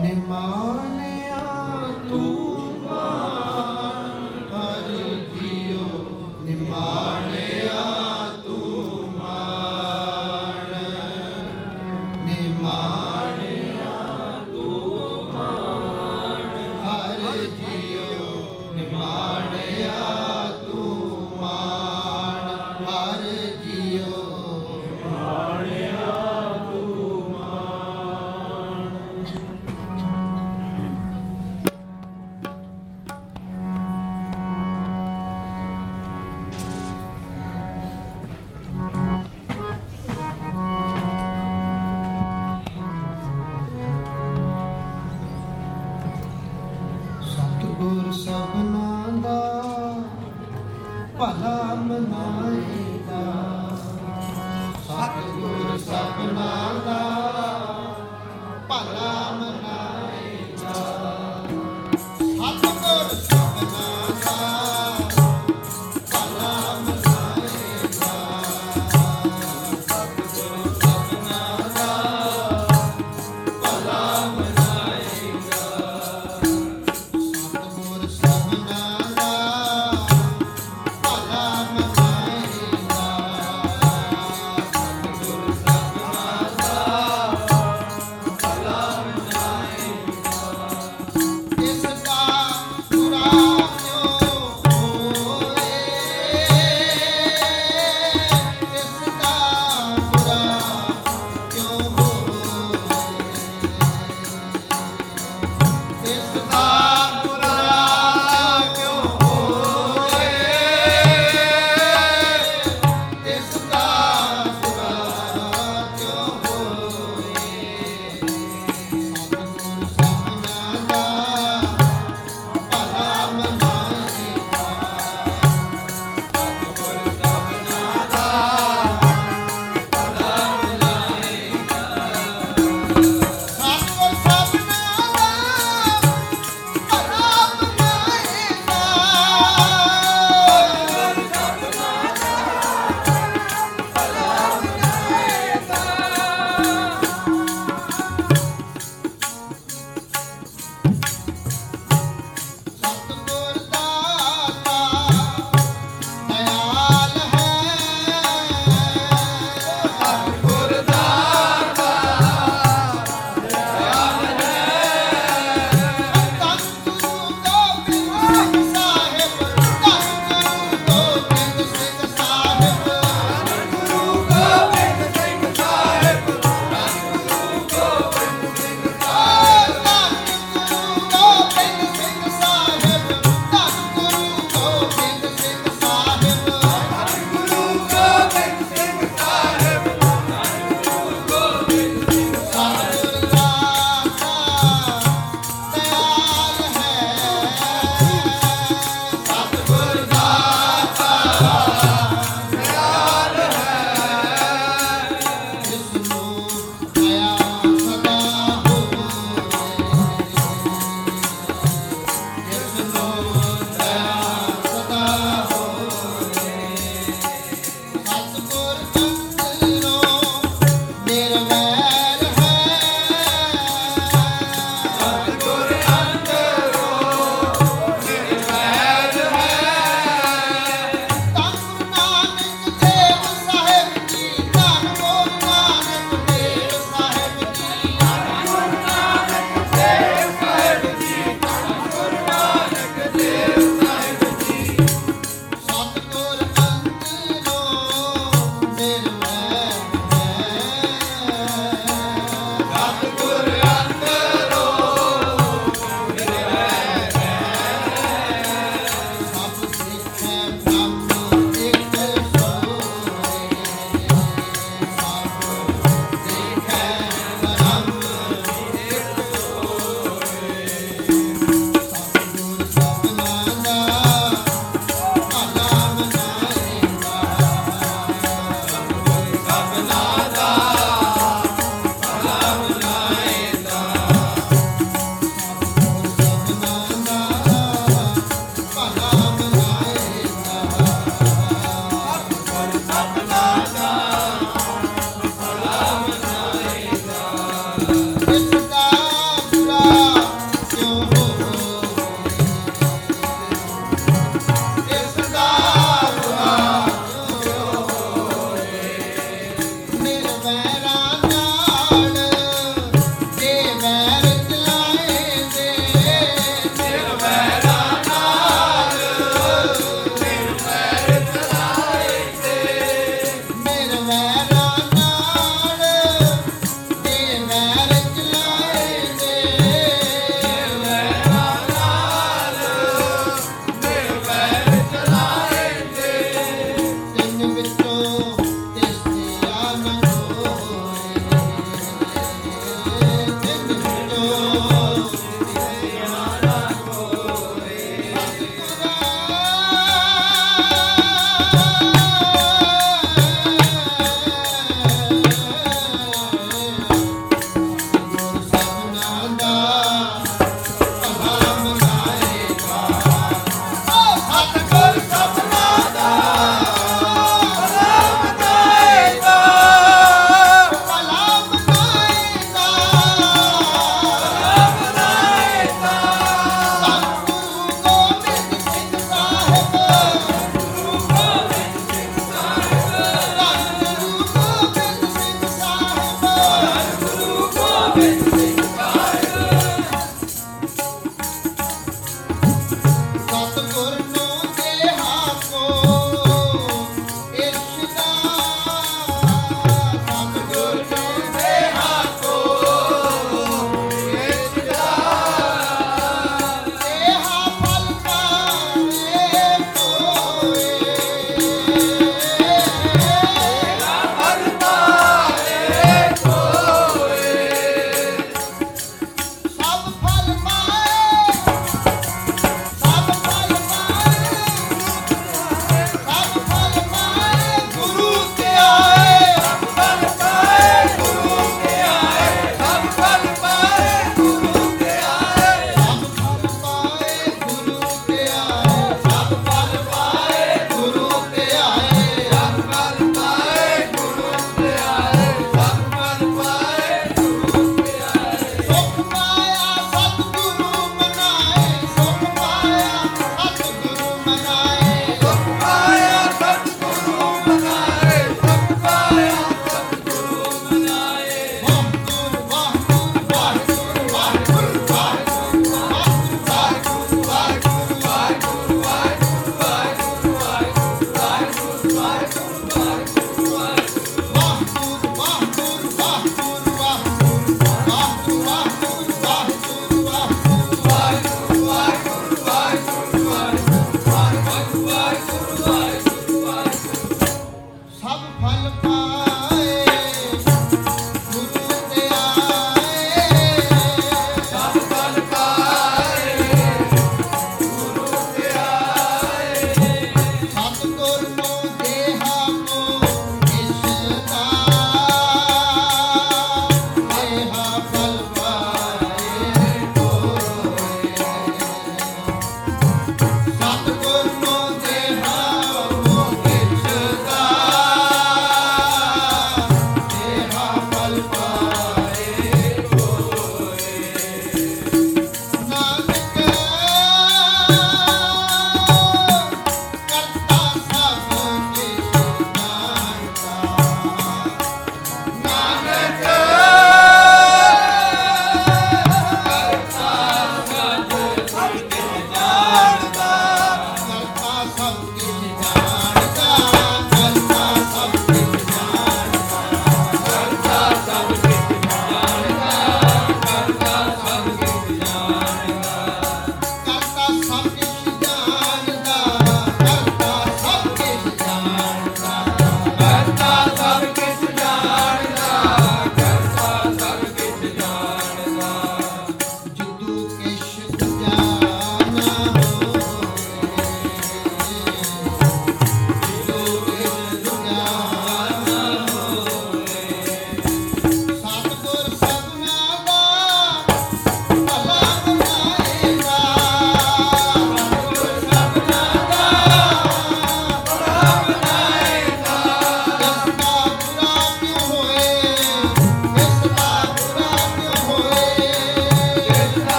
Nimar